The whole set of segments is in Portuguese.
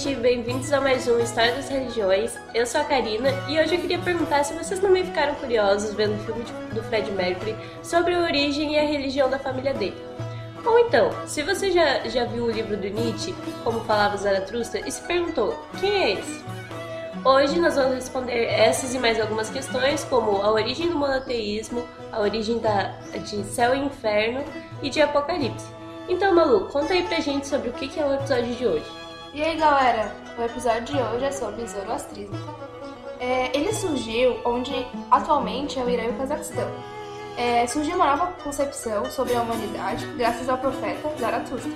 gente, bem-vindos a mais um História das Religiões. Eu sou a Karina e hoje eu queria perguntar se vocês também ficaram curiosos vendo o filme do Fred Mercury sobre a origem e a religião da família dele. Ou então, se você já, já viu o livro do Nietzsche, Como Falava Zaratustra, e se perguntou, quem é esse? Hoje nós vamos responder essas e mais algumas questões, como a origem do monoteísmo, a origem da, de céu e inferno e de apocalipse. Então, Malu, conta aí pra gente sobre o que é o episódio de hoje. E aí galera, o episódio de hoje é sobre Zoroastrismo. É, ele surgiu onde atualmente é o Irã e o Cazaquistão. É, surgiu uma nova concepção sobre a humanidade graças ao profeta Zaratustra,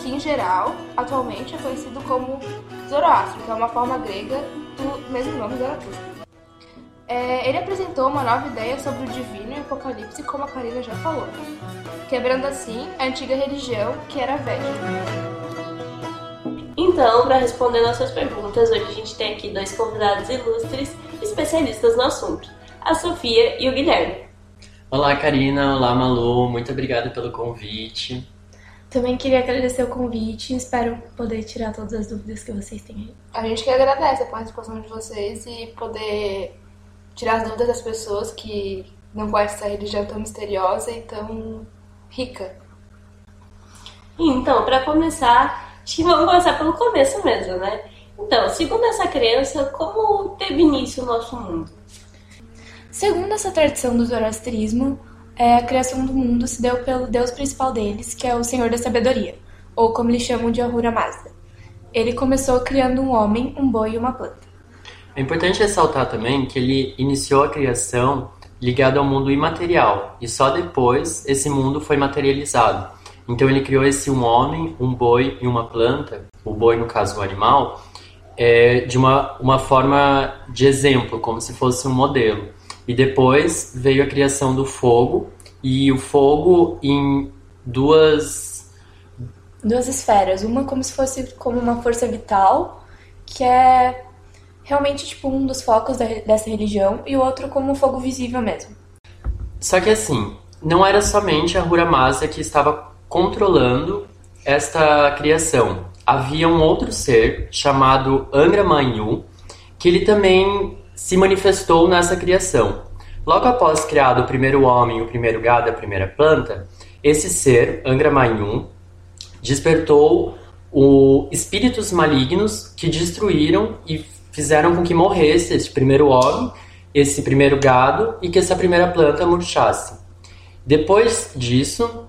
que em geral, atualmente é conhecido como Zoroastro, que é uma forma grega do mesmo nome Zaratustra. É, ele apresentou uma nova ideia sobre o divino e o apocalipse, como a Karina já falou, quebrando assim a antiga religião que era védica. Então, para responder nossas perguntas, hoje a gente tem aqui dois convidados ilustres, especialistas no assunto, a Sofia e o Guilherme. Olá, Karina. Olá, Malu. Muito obrigada pelo convite. Também queria agradecer o convite e espero poder tirar todas as dúvidas que vocês têm aí. A gente que agradece a participação de vocês e poder tirar as dúvidas das pessoas que não conhecem essa religião tão misteriosa e tão rica. Então, para começar, Acho que vamos começar pelo começo mesmo, né? Então, segundo essa crença, como teve início o nosso mundo? Segundo essa tradição do zoroastrismo, é, a criação do mundo se deu pelo deus principal deles, que é o Senhor da Sabedoria, ou como eles chamam de Ahura Mazda. Ele começou criando um homem, um boi e uma planta. É importante ressaltar também que ele iniciou a criação ligado ao mundo imaterial, e só depois esse mundo foi materializado. Então ele criou esse um homem, um boi e uma planta, o boi no caso o animal, é, de uma, uma forma de exemplo, como se fosse um modelo. E depois veio a criação do fogo, e o fogo em duas duas esferas, uma como se fosse como uma força vital, que é realmente tipo um dos focos da, dessa religião, e o outro como um fogo visível mesmo. Só que assim, não era somente a Huramasa que estava controlando esta criação. Havia um outro ser chamado Angra Mainyu, que ele também se manifestou nessa criação. Logo após criado o primeiro homem, o primeiro gado, a primeira planta, esse ser, Angra Mainyu, despertou o espíritos malignos que destruíram e fizeram com que morresse esse primeiro homem, esse primeiro gado e que essa primeira planta murchasse. Depois disso,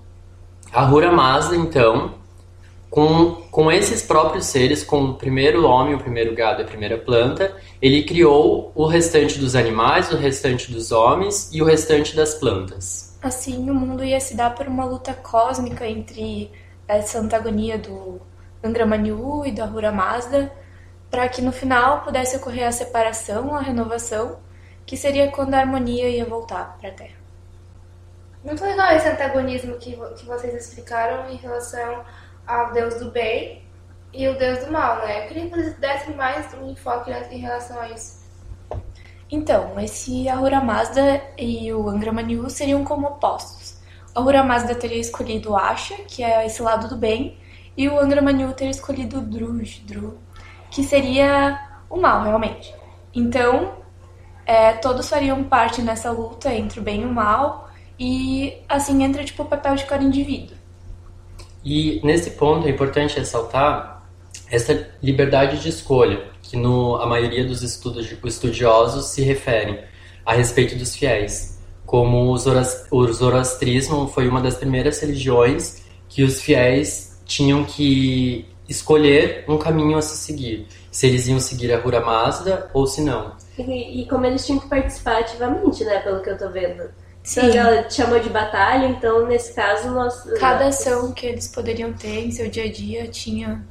Ahura Mazda, então, com, com esses próprios seres, com o primeiro homem, o primeiro gado e a primeira planta, ele criou o restante dos animais, o restante dos homens e o restante das plantas. Assim, o mundo ia se dar por uma luta cósmica entre essa antagonia do Angramanyu e do Ahura Mazda, para que no final pudesse ocorrer a separação, a renovação, que seria quando a harmonia ia voltar para a Terra. Muito legal esse antagonismo que, que vocês explicaram em relação ao deus do bem e o deus do mal, né? Eu queria que vocês dessem mais um enfoque em relação a isso. Então, esse Ahura Mazda e o Angra Mainyu seriam como opostos. O Ahura Mazda teria escolhido Asha, que é esse lado do bem, e o Angra Mainyu teria escolhido Druj, Dru, que seria o mal, realmente. Então, é, todos fariam parte nessa luta entre o bem e o mal, e assim entra tipo o papel de cada indivíduo. E nesse ponto é importante ressaltar essa liberdade de escolha, que no, a maioria dos estudos estudiosos se referem a respeito dos fiéis. Como o, zoroastrismo foi uma das primeiras religiões que os fiéis tinham que escolher um caminho a se seguir. Se eles iam seguir a Hura Mazda ou se não. E, e como eles tinham que participar ativamente, né, pelo que eu tô vendo. Sim. Então, ela chamou de batalha, então nesse caso nós. Cada ação que eles poderiam ter em seu dia a dia tinha.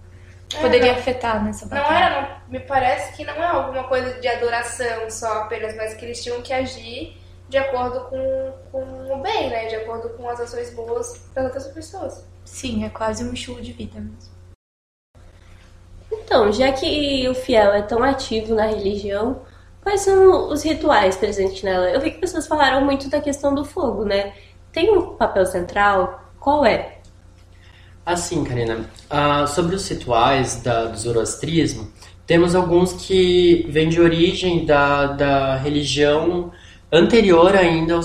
É, poderia não, afetar nessa batalha. Não era, não, me parece que não é alguma coisa de adoração só apenas, mas que eles tinham que agir de acordo com, com o bem, né? De acordo com as ações boas das outras pessoas. Sim, é quase um estilo de vida mesmo. Então, já que o fiel é tão ativo na religião, Quais são os rituais presentes nela? Eu vi que pessoas falaram muito da questão do fogo, né? Tem um papel central? Qual é? Assim, Karina, uh, sobre os rituais da, do zoroastrismo, temos alguns que vêm de origem da, da religião anterior ainda ao,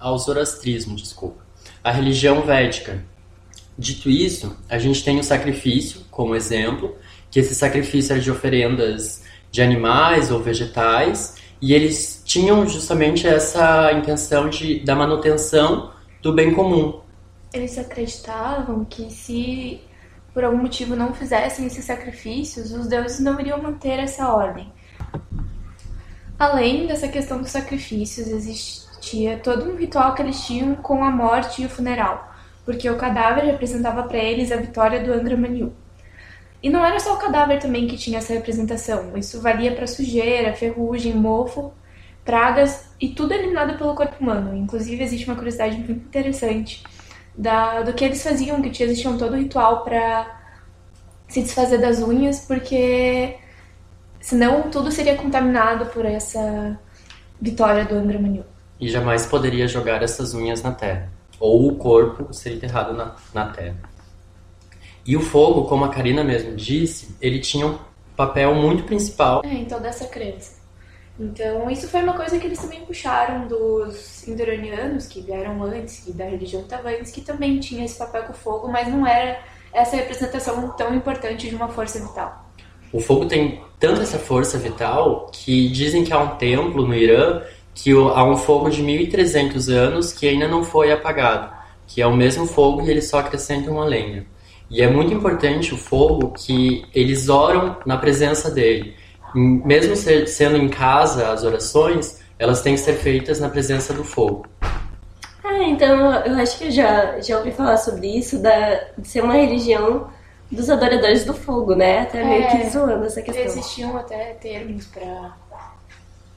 ao zoroastrismo, desculpa, a religião védica. Dito isso, a gente tem o sacrifício como exemplo, que esse sacrifício era de oferendas de animais ou vegetais, e eles tinham justamente essa intenção de, da manutenção do bem comum. Eles acreditavam que se por algum motivo não fizessem esses sacrifícios, os deuses não iriam manter essa ordem. Além dessa questão dos sacrifícios, existia todo um ritual que eles tinham com a morte e o funeral, porque o cadáver representava para eles a vitória do Angra Mainyu. E não era só o cadáver também que tinha essa representação, isso valia para sujeira, ferrugem, mofo, pragas e tudo eliminado pelo corpo humano. Inclusive, existe uma curiosidade muito interessante da, do que eles faziam, que eles tinham todo o ritual para se desfazer das unhas, porque senão tudo seria contaminado por essa vitória do Angra Mainyu. E jamais poderia jogar essas unhas na terra, ou o corpo ser enterrado na, na terra. E o fogo, como a Karina mesmo disse, ele tinha um papel muito principal é, em toda essa crença. Então, isso foi uma coisa que eles também puxaram dos indoranianos, que vieram antes, que da religião estava antes, que também tinha esse papel com o fogo, mas não era essa representação tão importante de uma força vital. O fogo tem tanta essa força vital que dizem que há um templo no Irã que há um fogo de 1300 anos que ainda não foi apagado, que é o mesmo fogo e eles só acrescentam uma lenha. E é muito importante o fogo que eles oram na presença dele. Mesmo ser, sendo em casa as orações, elas têm que ser feitas na presença do fogo. Ah, então eu acho que eu já, já ouvi falar sobre isso, da, de ser uma religião dos adoradores do fogo, né? Até meio é, que zoando essa questão. Existiam até termos para.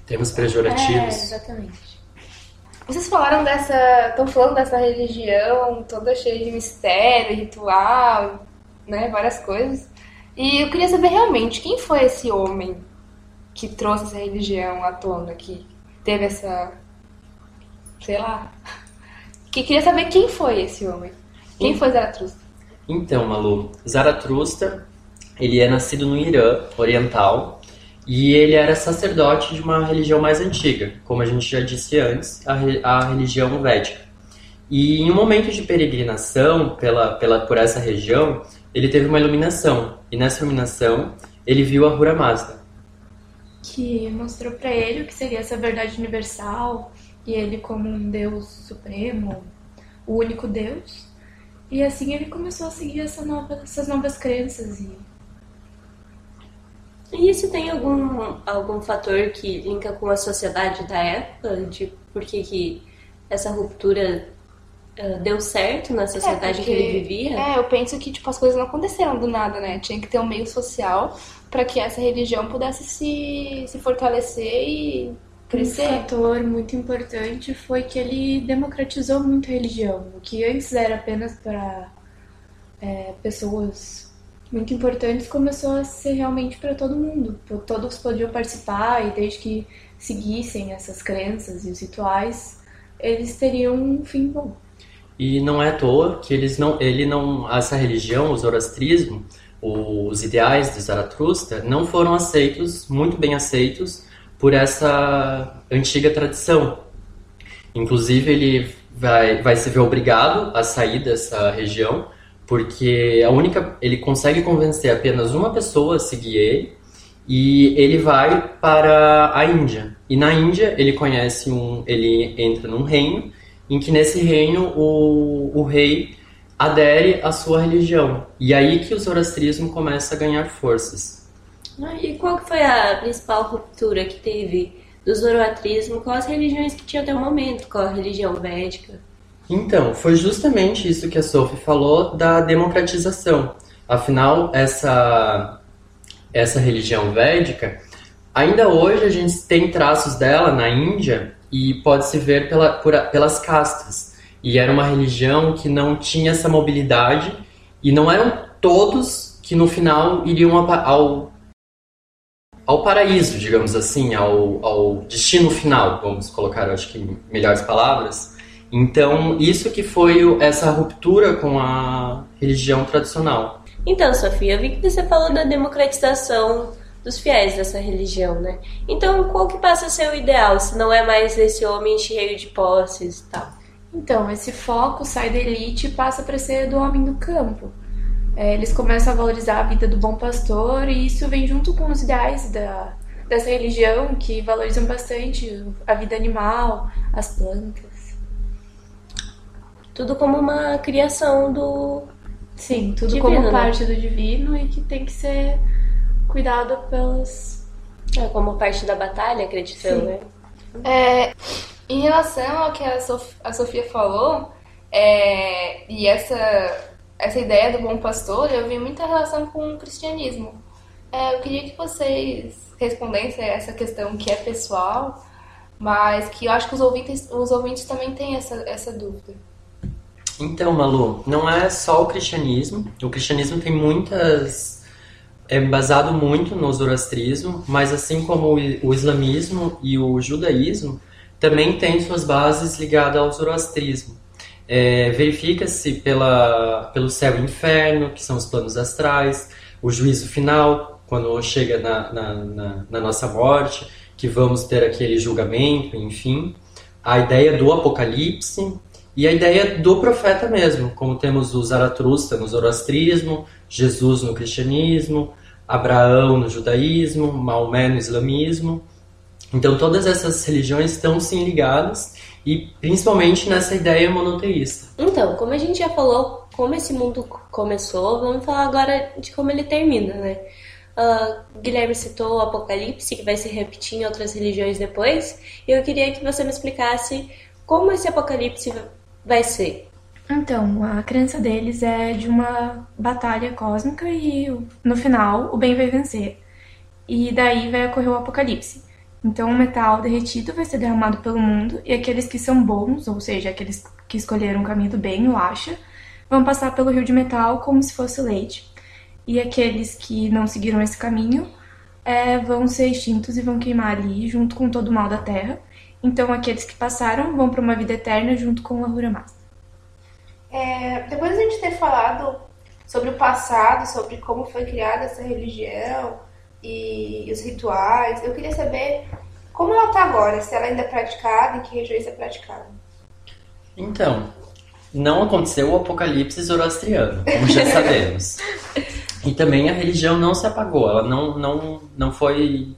Termos pejorativos. É, exatamente. Vocês falaram dessa. estão falando dessa religião toda cheia de mistério, ritual, né? Várias coisas. E eu queria saber realmente quem foi esse homem que trouxe essa religião à tona, que teve essa. sei lá. Que queria saber quem foi esse homem. Quem foi Zaratustra? Então, Malu, Zaratustra, ele é nascido no Irã oriental e ele era sacerdote de uma religião mais antiga, como a gente já disse antes, a, a religião védica. E em um momento de peregrinação pela, pela, por essa região, ele teve uma iluminação. E nessa iluminação, ele viu a Hura Mazda. Que mostrou para ele o que seria essa verdade universal e ele como um Deus supremo, o único Deus. E assim ele começou a seguir essa nova, essas novas crenças e e isso tem algum, algum fator que linka com a sociedade da época? De por que, que essa ruptura uh, deu certo na sociedade é porque, que ele vivia? É, eu penso que tipo, as coisas não aconteceram do nada, né? Tinha que ter um meio social para que essa religião pudesse se, se fortalecer e crescer. Um fator muito importante foi que ele democratizou muito a religião. O que antes era apenas para é, pessoas muito importantes começou a ser realmente para todo mundo. Todos podiam participar e desde que seguissem essas crenças e os rituais, eles teriam um fim bom. E não é à toa que eles não, ele não, essa religião, o zoroastrismo, os ideais de Zaratustra não foram aceitos, muito bem aceitos, por essa antiga tradição. Inclusive, ele vai, vai se ver obrigado a sair dessa região porque a única ele consegue convencer apenas uma pessoa a seguir ele e ele vai para a Índia. E na Índia ele conhece um, ele entra num reino em que nesse reino o, o rei adere à sua religião. E aí que o zoroastrismo começa a ganhar forças. Ah, e qual foi a principal ruptura que teve do zoroastrismo com as religiões que tinha até o momento, com a religião védica? Então, foi justamente isso que a Sophie falou da democratização. Afinal, essa, essa religião védica, ainda hoje a gente tem traços dela na Índia e pode se ver pela, por, pelas castas. E era uma religião que não tinha essa mobilidade e não eram todos que no final iriam ao, ao paraíso, digamos assim, ao, ao destino final, vamos colocar, acho que melhores palavras. Então, isso que foi essa ruptura com a religião tradicional. Então, Sofia, eu vi que você falou da democratização dos fiéis dessa religião, né? Então, qual que passa a ser o ideal, se não é mais esse homem cheio de posses e tal? Então, esse foco sai da elite e passa para ser do homem do campo. É, eles começam a valorizar a vida do bom pastor e isso vem junto com os ideais da, dessa religião que valorizam bastante a vida animal, as plantas. Tudo como uma criação do. Sim, tudo Divino, como né? parte do divino e que tem que ser cuidado pelas. É, como parte da batalha, acredito eu, né? É, em relação ao que a, Sof- a Sofia falou, é, e essa, essa ideia do bom pastor, eu vi muita relação com o cristianismo. É, eu queria que vocês respondessem a essa questão que é pessoal, mas que eu acho que os ouvintes, os ouvintes também têm essa, essa dúvida. Então, Malu, não é só o cristianismo. O cristianismo tem muitas. É basado muito no zoroastrismo, mas assim como o islamismo e o judaísmo, também tem suas bases ligadas ao zoroastrismo. É, Verifica-se pelo céu e inferno, que são os planos astrais, o juízo final, quando chega na, na, na, na nossa morte, que vamos ter aquele julgamento, enfim. A ideia do apocalipse, e a ideia do profeta mesmo, como temos o Zaratustra no zoroastrismo, Jesus no cristianismo, Abraão no judaísmo, Maomé no islamismo. Então todas essas religiões estão sim ligadas e principalmente nessa ideia monoteísta. Então, como a gente já falou como esse mundo começou, vamos falar agora de como ele termina, né? Ah, Guilherme citou o Apocalipse, que vai se repetir em outras religiões depois, e eu queria que você me explicasse como esse Apocalipse vai ser. Então, a crença deles é de uma batalha cósmica e no final o bem vai vencer. E daí vai ocorrer o apocalipse. Então, o metal derretido vai ser derramado pelo mundo e aqueles que são bons, ou seja, aqueles que escolheram o caminho do bem, o acha, vão passar pelo rio de metal como se fosse leite. E aqueles que não seguiram esse caminho é, vão ser extintos e vão queimar ali junto com todo o mal da terra. Então, aqueles que passaram vão para uma vida eterna junto com o Ahura Mazda. É, depois de a gente ter falado sobre o passado, sobre como foi criada essa religião e os rituais, eu queria saber como ela está agora, se ela ainda é praticada, em que regiões é praticada. Então, não aconteceu o apocalipse zoroastriano, como já sabemos. E também a religião não se apagou, ela não, não, não foi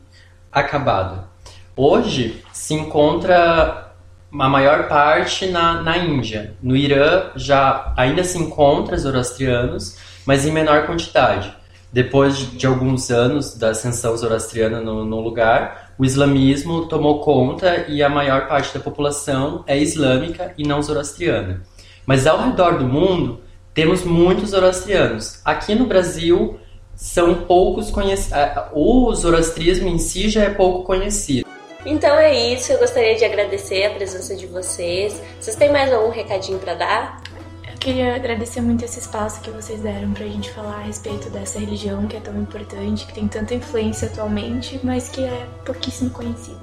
acabada. Hoje se encontra a maior parte na, na Índia. No Irã já ainda se encontra zoroastrianos, mas em menor quantidade. Depois de, alguns anos da ascensão zoroastriana no, no lugar, o islamismo tomou conta e a maior parte da população é islâmica e não zoroastriana. Mas ao redor do mundo, temos muitos zoroastrianos. Aqui no Brasil, são poucos conhecidos. O zoroastrismo em si já é pouco conhecido. Então é isso, eu gostaria de agradecer a presença de vocês. Vocês têm mais algum recadinho para dar? Eu queria agradecer muito esse espaço que vocês deram pra gente falar a respeito dessa religião que é tão importante, que tem tanta influência atualmente, mas que é pouquíssimo conhecida.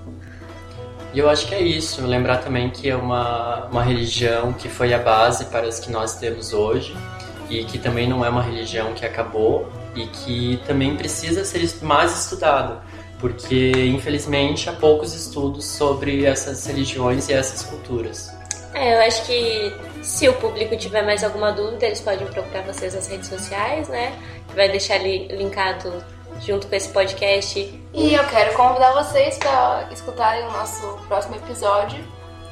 E eu acho que é isso. Lembrar também que é uma, uma religião que foi a base para as que nós temos hoje e que também não é uma religião que acabou e que também precisa ser mais estudada, porque infelizmente há poucos estudos sobre essas religiões e essas culturas. É, eu acho que se o público tiver mais alguma dúvida, eles podem procurar vocês nas redes sociais, né? Vai deixar ali linkado junto com esse podcast. E eu quero convidar vocês para escutarem o nosso próximo episódio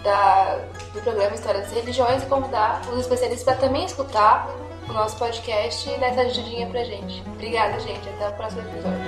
da, do programa História das Religiões e convidar os especialistas para também escutar o nosso podcast e dar essa ajudinha pra gente. Obrigada, gente. Até o próximo episódio.